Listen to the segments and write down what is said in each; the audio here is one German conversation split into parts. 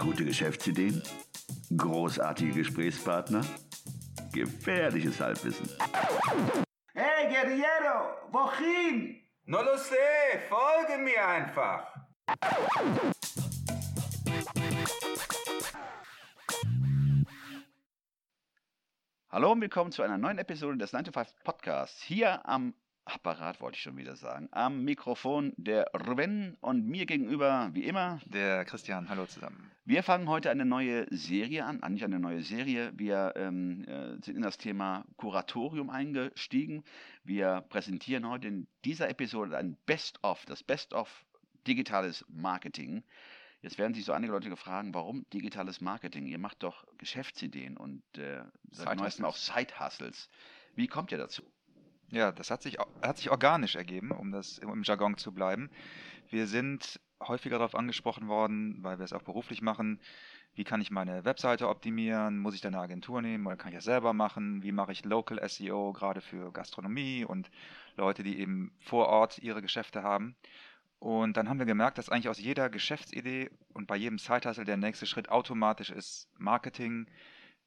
Gute Geschäftsideen? Großartige Gesprächspartner? Gefährliches Halbwissen. Hey, Guerriero, wohin? No lo sé, folge mir einfach. Hallo und willkommen zu einer neuen Episode des 9 to 5 Podcasts. Hier am Apparat wollte ich schon wieder sagen. Am Mikrofon der Ruben und mir gegenüber, wie immer, Der Christian, hallo zusammen. Wir fangen heute eine neue Serie an, eigentlich eine neue Serie. Wir ähm, äh, sind in das Thema Kuratorium eingestiegen. Wir präsentieren heute in dieser Episode ein Best-of, das Best-of digitales Marketing. Jetzt werden sich so einige Leute fragen, warum digitales Marketing? Ihr macht doch Geschäftsideen und äh, seit neuestem auch Side-Hustles. Wie kommt ihr dazu? Ja, das hat sich, hat sich organisch ergeben, um das im, Jargon zu bleiben. Wir sind häufiger darauf angesprochen worden, weil wir es auch beruflich machen. Wie kann ich meine Webseite optimieren? Muss ich da eine Agentur nehmen oder kann ich das selber machen? Wie mache ich Local SEO, gerade für Gastronomie und Leute, die eben vor Ort ihre Geschäfte haben? Und dann haben wir gemerkt, dass eigentlich aus jeder Geschäftsidee und bei jedem Side-Hustle der nächste Schritt automatisch ist Marketing.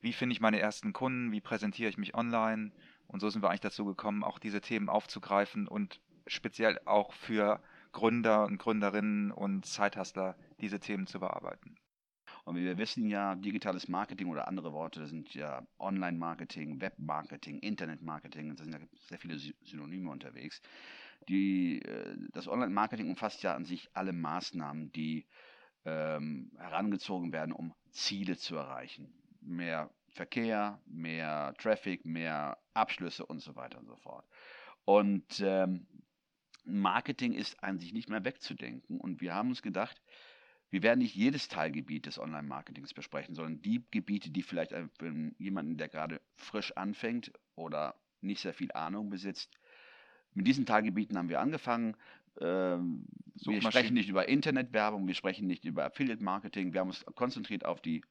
Wie finde ich meine ersten Kunden? Wie präsentiere ich mich online? Und so sind wir eigentlich dazu gekommen, auch diese Themen aufzugreifen und speziell auch für Gründer und Gründerinnen und Side-Hustler diese Themen zu bearbeiten. Und wir wissen ja, digitales Marketing oder andere Worte sind ja Online-Marketing, Web-Marketing, Internet-Marketing, da sind ja sehr viele Sy- Synonyme unterwegs. Die, äh, das Online-Marketing umfasst ja an sich alle Maßnahmen, die ähm, herangezogen werden, um Ziele zu erreichen. Mehr Verkehr, mehr Traffic, mehr Abschlüsse und so weiter und so fort. Und ähm, Marketing ist an sich nicht mehr wegzudenken. Und wir haben uns gedacht, wir werden nicht jedes Teilgebiet des Online-Marketings besprechen, sondern die Gebiete, die vielleicht für jemanden, der gerade frisch anfängt oder nicht sehr viel Ahnung besitzt. Mit diesen Teilgebieten haben wir angefangen. Ähm, wir sprechen nicht über Internetwerbung, wir sprechen nicht über Affiliate-Marketing. Wir haben uns konzentriert auf die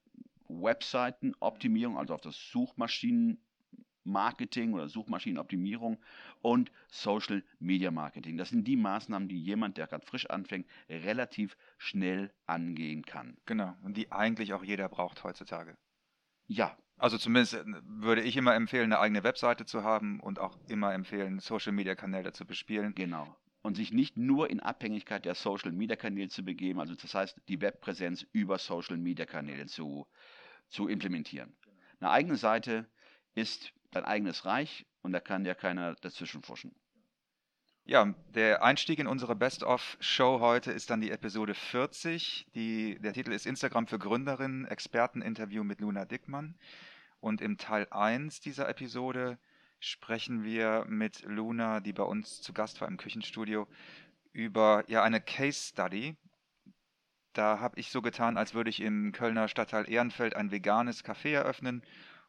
Webseitenoptimierung, also auf das Suchmaschinenmarketing oder Suchmaschinenoptimierung und Social Media Marketing. Das sind die Maßnahmen, die jemand, der gerade frisch anfängt, relativ schnell angehen kann. Genau, und die eigentlich auch jeder braucht heutzutage. Ja, Also zumindest äh, würde ich immer empfehlen, eine eigene Webseite zu haben und auch immer empfehlen, Social-Media-Kanäle zu bespielen. genau. Und sich nicht nur in Abhängigkeit der Social Media Kanäle zu begeben, also das heißt, die Webpräsenz über Social Media Kanäle zu, zu implementieren. Eine eigene Seite ist dein eigenes Reich und da kann ja keiner dazwischen fuschen. Ja, der Einstieg in unsere Best-of-Show heute ist dann die Episode 40. Die, der Titel ist Instagram für Gründerinnen, Experteninterview mit Luna Dickmann. Und im Teil 1 dieser Episode sprechen wir mit Luna, die bei uns zu Gast war im Küchenstudio, über ja eine Case Study. Da habe ich so getan, als würde ich im Kölner Stadtteil Ehrenfeld ein veganes Café eröffnen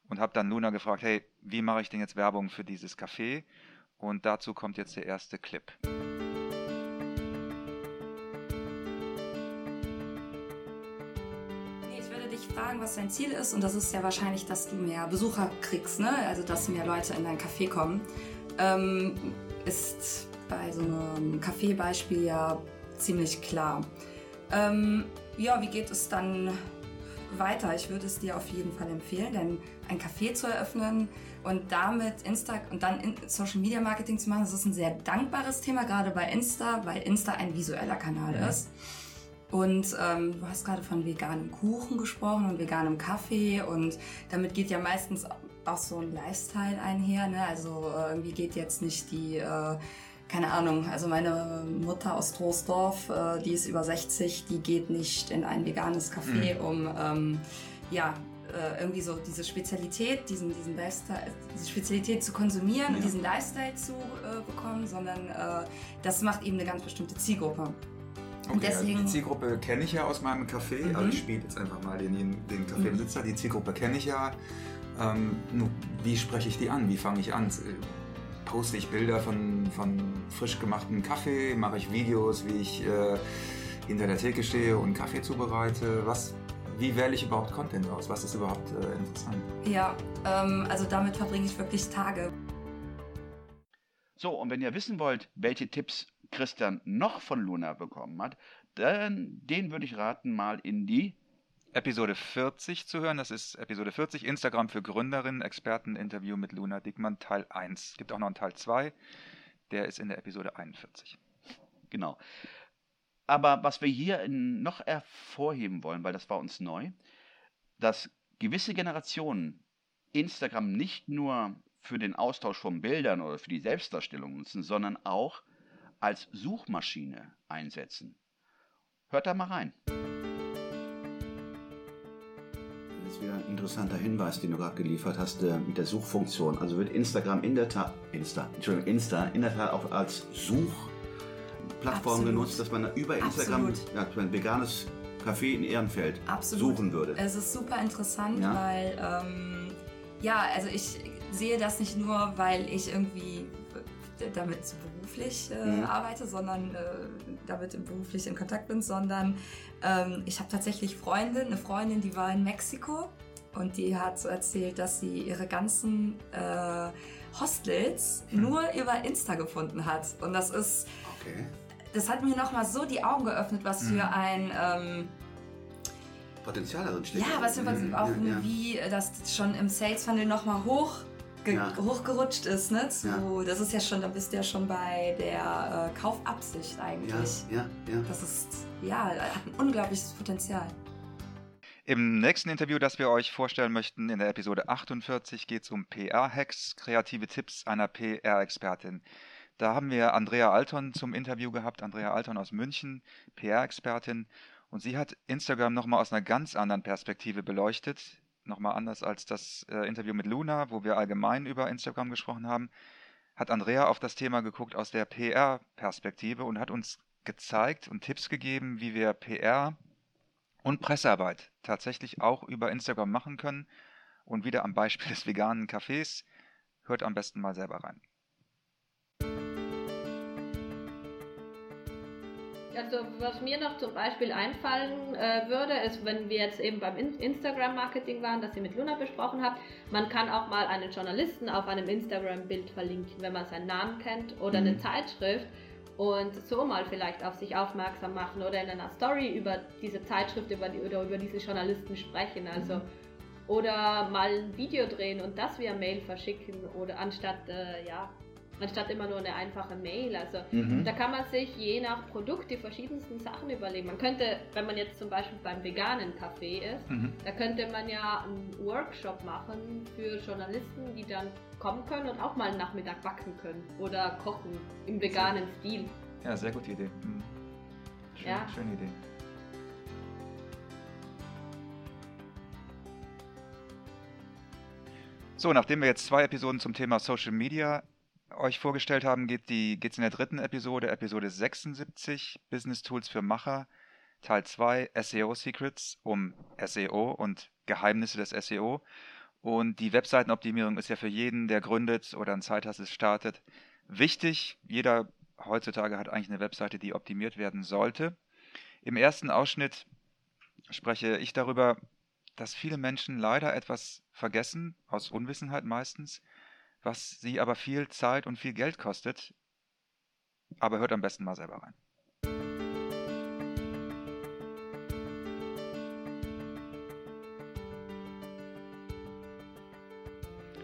und habe dann Luna gefragt, hey, wie mache ich denn jetzt Werbung für dieses Café? Und dazu kommt jetzt der erste Clip. Ich würde dich fragen, was dein Ziel ist. Und das ist ja wahrscheinlich, dass du mehr Besucher kriegst, ne? Also, dass mehr Leute in dein Café kommen. Ähm, ist bei so einem Kaffeebeispiel ja ziemlich klar. Ähm, ja, wie geht es dann weiter? Ich würde es dir auf jeden Fall empfehlen, denn ein Café zu eröffnen und damit Insta und dann in Social Media Marketing zu machen, das ist ein sehr dankbares Thema, gerade bei Insta, weil Insta ein visueller Kanal ist. Und ähm, du hast gerade von veganem Kuchen gesprochen und veganem Kaffee und damit geht ja meistens auch so ein Lifestyle einher. Ne? Also äh, irgendwie geht jetzt nicht die, äh, keine Ahnung, also meine Mutter aus Troisdorf, äh, die ist über 60, die geht nicht in ein veganes Café, um ähm, ja äh, irgendwie so diese Spezialität, diesen, diesen Lifestyle, diese Spezialität zu konsumieren und diesen Lifestyle zu äh, bekommen, sondern äh, das macht eben eine ganz bestimmte Zielgruppe. Und Okay, deswegen- also die Zielgruppe kenne ich ja aus meinem Café. Mhm. Also ich spiele jetzt einfach mal den, den Cafébesitzer. Die Zielgruppe kenne ich ja. Ähm, nur, wie spreche ich die an? Wie fange ich an? Poste ich Bilder von, von frisch gemachtem Kaffee? Mache ich Videos, wie ich äh, hinter der Theke stehe und Kaffee zubereite? Was, wie wähle ich überhaupt Content aus? Was ist überhaupt äh, interessant? Ja, ähm, also damit verbringe ich wirklich Tage. So, und wenn ihr wissen wollt, welche Tipps Christian noch von Luna bekommen hat, dann den würde ich raten, mal in die Episode 40 zu hören. Das ist Episode 40, Instagram für Gründerinnen, Experten-Interview mit Luna Dickmann, Teil 1. Es gibt auch noch einen Teil 2, der ist in der Episode 41. Genau. Aber was wir hier noch hervorheben wollen, weil das war uns neu, dass gewisse Generationen Instagram nicht nur für den Austausch von Bildern oder für die Selbstdarstellung nutzen, sondern auch als Suchmaschine einsetzen. Hört da mal rein. Wieder ein interessanter Hinweis, den du gerade geliefert hast äh, mit der Suchfunktion. Also wird Instagram in der Tat, Insta, Entschuldigung, Insta in der Tat auch als Suchplattform genutzt, dass man über Instagram ja, ein veganes Café in Ehrenfeld Absolut. suchen würde. Es ist super interessant, Ja. weil ähm, ja, also ich sehe das nicht nur, weil ich irgendwie damit beruflich äh, Mhm. arbeite, sondern äh, damit beruflich in Kontakt bin, sondern ähm, ich habe tatsächlich Freundin, eine Freundin, die war in Mexiko und die hat so erzählt, dass sie ihre ganzen äh, Hostels Hm. nur über Insta gefunden hat. Und das ist, Okay. das hat mir nochmal so die Augen geöffnet, was für Mhm. ein ähm, Potenzial darin steckt. ja, was wir Mhm, auch ja, ja. wie das schon im Sales Funnel nochmal hoch Ja. hochgerutscht ist, ne? Zu, Ja. Das ist ja schon, da bist du ja schon bei der äh, Kaufabsicht Ja, eigentlich. ja, ja. Das ist, ja, hat ein unglaubliches Potenzial. Im nächsten Interview, das wir euch vorstellen möchten, in der Episode 48, geht es um PR-Hacks, kreative Tipps einer PR-Expertin. Da haben wir Andrea Alton zum Interview gehabt, Andrea Alton aus München, PR-Expertin. Und sie hat Instagram nochmal aus einer ganz anderen Perspektive beleuchtet. Nochmal anders als das äh, Interview mit Luna, wo wir allgemein über Instagram gesprochen haben. Hat Andrea auf das Thema geguckt aus der PR-Perspektive und hat uns gezeigt und Tipps gegeben, wie wir PR und Pressearbeit tatsächlich auch über Instagram machen können. Und wieder am Beispiel des veganen Cafés. Hört am besten mal selber rein. Also was mir noch zum Beispiel einfallen äh, würde, ist, wenn wir jetzt eben beim In Instagram-Marketing waren, das ihr mit Luna besprochen habt, man kann auch mal einen Journalisten auf einem Instagram-Bild verlinken, wenn man seinen Namen kennt oder eine Zeitschrift und so mal vielleicht auf sich aufmerksam machen oder in einer Story über diese Zeitschrift über die, oder über diese Journalisten sprechen. Also oder mal ein Video drehen und das via Mail verschicken oder anstatt äh, ja anstatt immer nur eine einfache Mail. Also Mhm. da kann man sich je nach Produkt die verschiedensten Sachen überlegen. Man könnte, wenn man jetzt zum Beispiel beim veganen Kaffee ist, Mhm. da könnte man ja einen Workshop machen für Journalisten, die dann kommen können und auch mal einen Nachmittag backen können oder kochen im veganen Stil. Ja, sehr gute Idee. Mhm. Schön, Ja. Schöne Idee. So, nachdem wir jetzt zwei Episoden zum Thema Social Media euch vorgestellt haben, geht es in der dritten Episode, Episode 76, Business Tools für Macher, Teil 2, SEO Secrets, um SEO und Geheimnisse des SEO. Und die Webseitenoptimierung ist ja für jeden, der gründet oder ein Zeithassel startet, wichtig. Jeder heutzutage hat eigentlich eine Webseite, die optimiert werden sollte. Im ersten Ausschnitt spreche ich darüber, dass viele Menschen leider etwas vergessen, aus Unwissenheit meistens, was sie aber viel Zeit und viel Geld kostet. Aber hört am besten mal selber rein.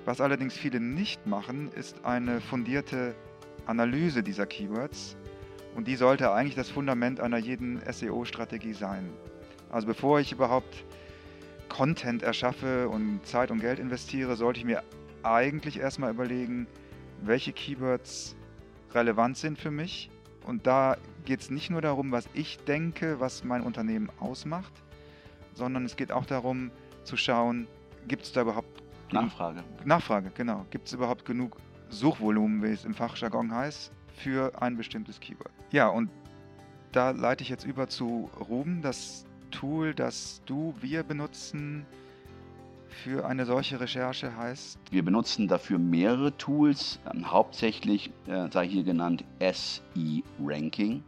Was allerdings viele nicht machen, ist eine fundierte Analyse dieser Keywords. Und die sollte eigentlich das Fundament einer jeden SEO-Strategie sein. Also bevor ich überhaupt Content erschaffe und Zeit und Geld investiere, sollte ich mir eigentlich erstmal überlegen, welche Keywords relevant sind für mich. Und da geht es nicht nur darum, was ich denke, was mein Unternehmen ausmacht, sondern es geht auch darum zu schauen, gibt es da überhaupt Nachfrage. Nachfrage, genau. Gibt es überhaupt genug Suchvolumen, wie es im Fachjargon heißt, für ein bestimmtes Keyword? Ja, und da leite ich jetzt über zu Ruben, das Tool, das du, wir benutzen für eine solche Recherche heißt. Wir benutzen dafür mehrere Tools, ähm, hauptsächlich äh, sei hier genannt seranking.com.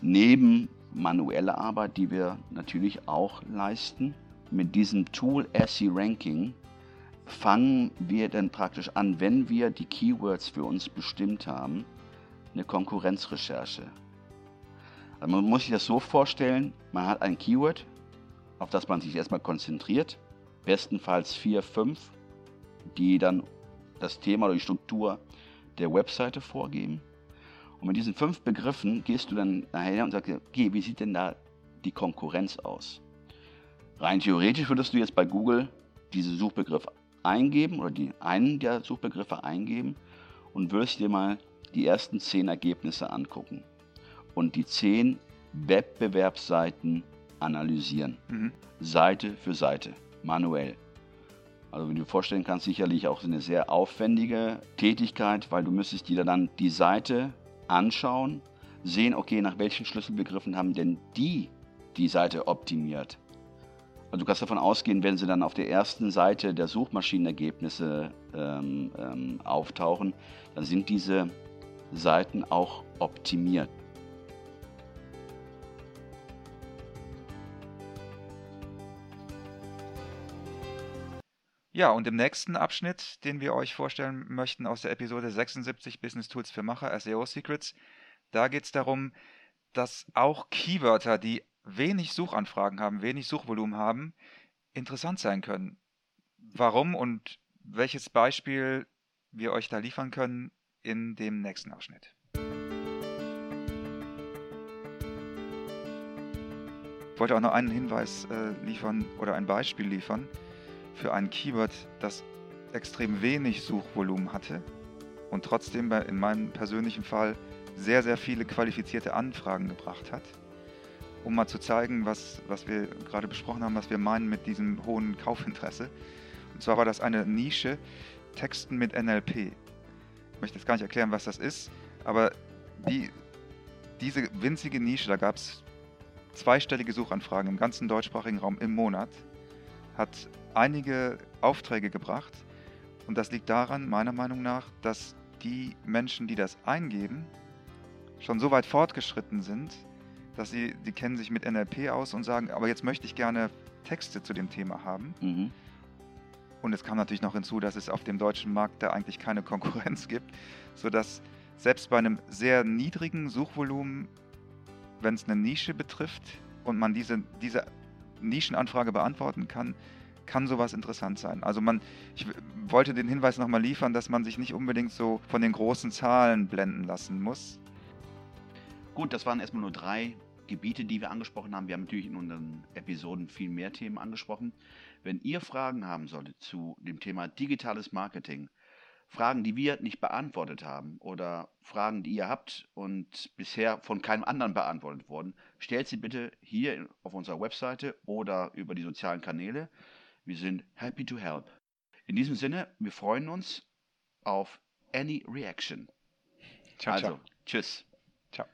Neben manueller Arbeit, die wir natürlich auch leisten. Mit diesem Tool SE-Ranking fangen wir dann praktisch an, wenn wir die Keywords für uns bestimmt haben, eine Konkurrenzrecherche. Also man muss sich das so vorstellen, man hat ein Keyword, auf das man sich erstmal konzentriert. Bestenfalls vier, fünf, die dann das Thema oder die Struktur der Webseite vorgeben. Und mit diesen fünf Begriffen gehst du dann nachher und sagst, okay, wie sieht denn da die Konkurrenz aus? Rein theoretisch würdest du jetzt bei Google diese Suchbegriffe eingeben oder die einen der Suchbegriffe eingeben und wirst dir mal die ersten zehn Ergebnisse angucken und die zehn Wettbewerbsseiten analysieren. Mhm. Seite für Seite, manuell. Also wie du dir vorstellen kannst, sicherlich auch eine sehr aufwendige Tätigkeit, weil du müsstest dir dann die Seite anschauen, sehen, okay, nach welchen Schlüsselbegriffen haben denn die die Seite optimiert. Also du kannst davon ausgehen, wenn sie dann auf der ersten Seite der Suchmaschinenergebnisse ähm, ähm, auftauchen, dann sind diese Seiten auch optimiert. Ja, und im nächsten Abschnitt, den wir euch vorstellen möchten aus der Episode 76 Business Tools für Macher, SEO Secrets, da geht es darum, dass auch Keywörter, die wenig Suchanfragen haben, wenig Suchvolumen haben, interessant sein können. Warum und welches Beispiel wir euch da liefern können in dem nächsten Abschnitt. Ich wollte auch noch einen Hinweis äh, liefern oder ein Beispiel liefern für ein Keyword, das extrem wenig Suchvolumen hatte und trotzdem in meinem persönlichen Fall sehr, sehr viele qualifizierte Anfragen gebracht hat, um mal zu zeigen, was, was wir gerade besprochen haben, was wir meinen mit diesem hohen Kaufinteresse. Und zwar war das eine Nische Texten mit NLP. Ich möchte jetzt gar nicht erklären, was das ist, aber die, diese winzige Nische, da gab es zweistellige Suchanfragen im ganzen deutschsprachigen Raum im Monat, hat einige Aufträge gebracht. Und das liegt daran, meiner Meinung nach, dass die Menschen, die das eingeben, schon so weit fortgeschritten sind, dass sie, die kennen sich mit NLP aus und sagen, aber jetzt möchte ich gerne Texte zu dem Thema haben. Mhm. Und es kam natürlich noch hinzu, dass es auf dem deutschen Markt da eigentlich keine Konkurrenz gibt, sodass selbst bei einem sehr niedrigen Suchvolumen, wenn es eine Nische betrifft und man diese, diese Nischenanfrage beantworten kann, kann sowas interessant sein. Also man, ich wollte den Hinweis nochmal liefern, dass man sich nicht unbedingt so von den großen Zahlen blenden lassen muss. Gut, das waren erstmal nur drei Gebiete, die wir angesprochen haben. Wir haben natürlich in unseren Episoden viel mehr Themen angesprochen. Wenn ihr Fragen haben solltet zu dem Thema digitales Marketing, Fragen, die wir nicht beantwortet haben oder Fragen, die ihr habt und bisher von keinem anderen beantwortet wurden, stellt sie bitte hier auf unserer Webseite oder über die sozialen Kanäle. Wir sind happy to help. In diesem Sinne, wir freuen uns auf any reaction. Ciao, also, ciao. tschüss. Ciao.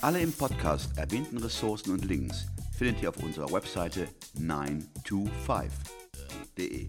Alle im Podcast erwähnten Ressourcen und Links findet ihr auf unserer Webseite 925.de.